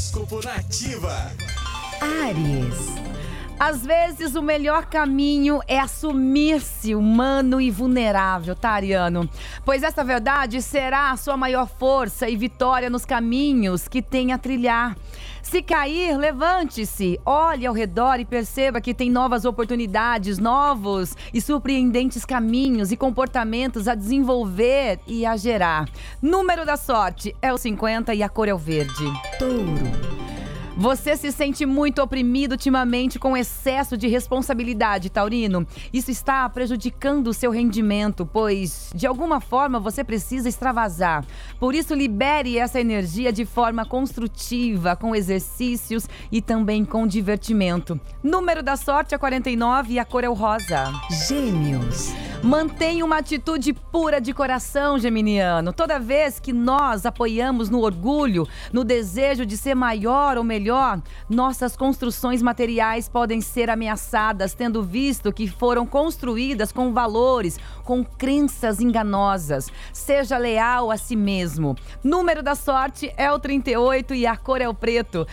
Horóscopo Nativa. Ares. Às vezes o melhor caminho é assumir-se humano e vulnerável, tá, Ariano? Pois essa verdade será a sua maior força e vitória nos caminhos que tem a trilhar. Se cair, levante-se, olhe ao redor e perceba que tem novas oportunidades, novos e surpreendentes caminhos e comportamentos a desenvolver e a gerar. Número da sorte é o 50 e a cor é o verde. Touro. Você se sente muito oprimido ultimamente com excesso de responsabilidade, Taurino. Isso está prejudicando o seu rendimento, pois de alguma forma você precisa extravasar. Por isso, libere essa energia de forma construtiva, com exercícios e também com divertimento. Número da sorte é 49 e a cor é o rosa. Gêmeos. Mantenha uma atitude pura de coração, geminiano. Toda vez que nós apoiamos no orgulho, no desejo de ser maior ou melhor, nossas construções materiais podem ser ameaçadas, tendo visto que foram construídas com valores, com crenças enganosas. Seja leal a si mesmo. Número da sorte é o 38 e a cor é o preto.